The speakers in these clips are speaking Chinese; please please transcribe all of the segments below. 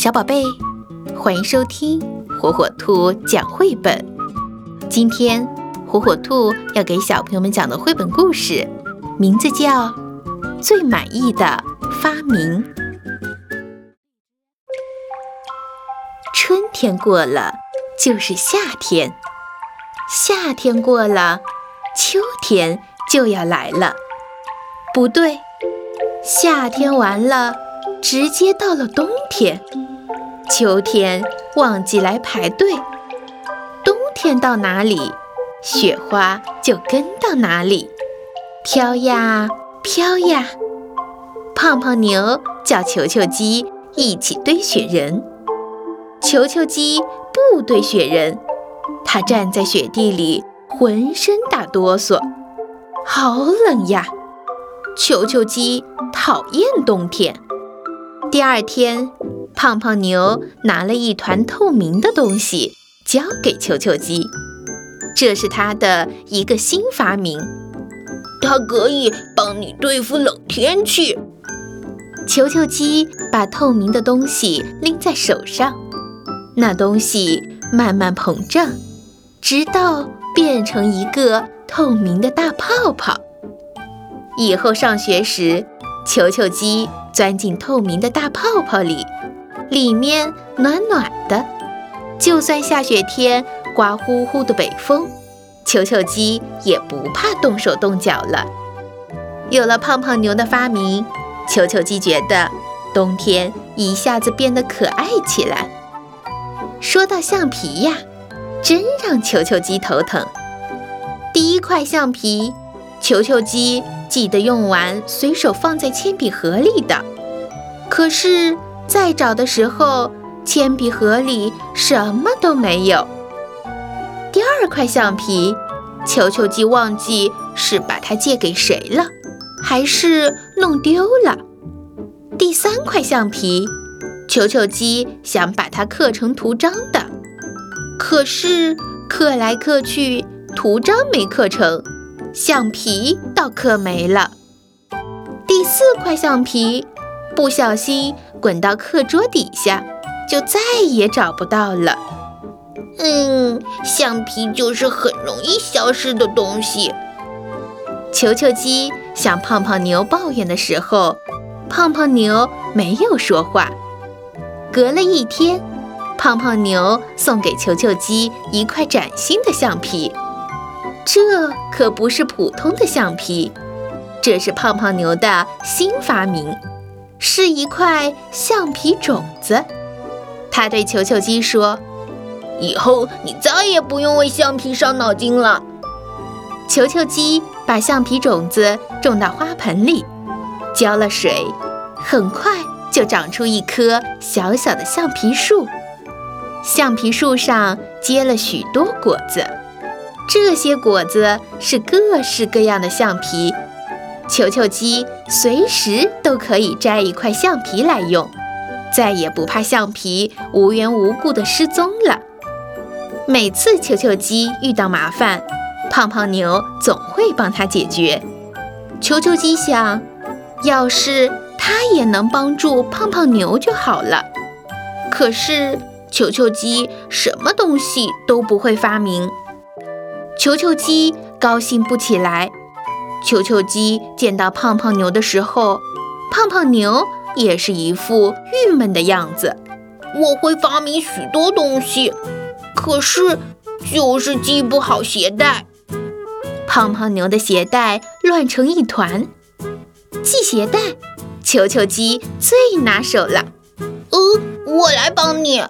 小宝贝，欢迎收听火火兔讲绘本。今天火火兔要给小朋友们讲的绘本故事，名字叫《最满意的发明》。春天过了，就是夏天；夏天过了，秋天就要来了。不对，夏天完了，直接到了冬天。秋天忘记来排队，冬天到哪里，雪花就跟到哪里，飘呀飘呀。胖胖牛叫球球鸡一起堆雪人，球球鸡不堆雪人，它站在雪地里，浑身打哆嗦，好冷呀。球球鸡讨厌冬天。第二天。胖胖牛拿了一团透明的东西，交给球球鸡。这是他的一个新发明，它可以帮你对付冷天气。球球鸡把透明的东西拎在手上，那东西慢慢膨胀，直到变成一个透明的大泡泡。以后上学时，球球鸡钻进透明的大泡泡里。里面暖暖的，就算下雪天刮呼呼的北风，球球鸡也不怕动手动脚了。有了胖胖牛的发明，球球鸡觉得冬天一下子变得可爱起来。说到橡皮呀，真让球球鸡头疼。第一块橡皮，球球鸡记得用完随手放在铅笔盒里的，可是。再找的时候，铅笔盒里什么都没有。第二块橡皮，球球鸡忘记是把它借给谁了，还是弄丢了。第三块橡皮，球球鸡想把它刻成图章的，可是刻来刻去，图章没刻成，橡皮倒刻没了。第四块橡皮，不小心。滚到课桌底下，就再也找不到了。嗯，橡皮就是很容易消失的东西。球球鸡向胖胖牛抱怨的时候，胖胖牛没有说话。隔了一天，胖胖牛送给球球鸡一块崭新的橡皮。这可不是普通的橡皮，这是胖胖牛的新发明。是一块橡皮种子，他对球球鸡说：“以后你再也不用为橡皮伤脑筋了。”球球鸡把橡皮种子种到花盆里，浇了水，很快就长出一棵小小的橡皮树。橡皮树上结了许多果子，这些果子是各式各样的橡皮。球球鸡随时都可以摘一块橡皮来用，再也不怕橡皮无缘无故的失踪了。每次球球鸡遇到麻烦，胖胖牛总会帮他解决。球球鸡想，要是他也能帮助胖胖牛就好了。可是球球鸡什么东西都不会发明，球球鸡高兴不起来。球球鸡见到胖胖牛的时候，胖胖牛也是一副郁闷的样子。我会发明许多东西，可是就是系不好鞋带。胖胖牛的鞋带乱成一团，系鞋带，球球鸡最拿手了。呃，我来帮你。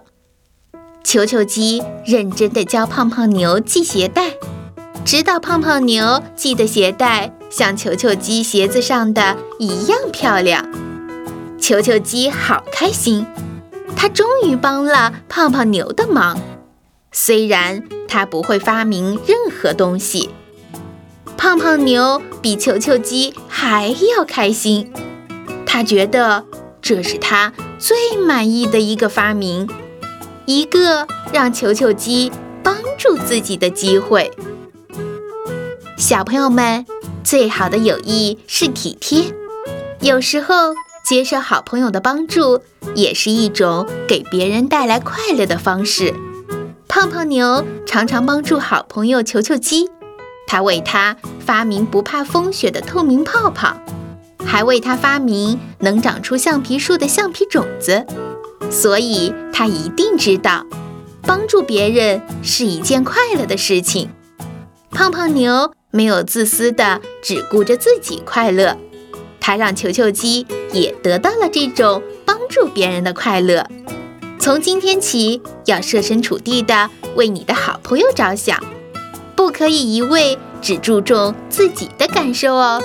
球球鸡认真地教胖胖牛系鞋带。直到胖胖牛系的鞋带像球球鸡鞋子上的一样漂亮，球球鸡好开心，它终于帮了胖胖牛的忙。虽然它不会发明任何东西，胖胖牛比球球鸡还要开心。他觉得这是他最满意的一个发明，一个让球球鸡帮助自己的机会。小朋友们，最好的友谊是体贴。有时候接受好朋友的帮助，也是一种给别人带来快乐的方式。胖胖牛常常帮助好朋友球球鸡，他为他发明不怕风雪的透明泡泡，还为他发明能长出橡皮树的橡皮种子。所以，他一定知道，帮助别人是一件快乐的事情。胖胖牛没有自私的只顾着自己快乐，他让球球鸡也得到了这种帮助别人的快乐。从今天起，要设身处地的为你的好朋友着想，不可以一味只注重自己的感受哦。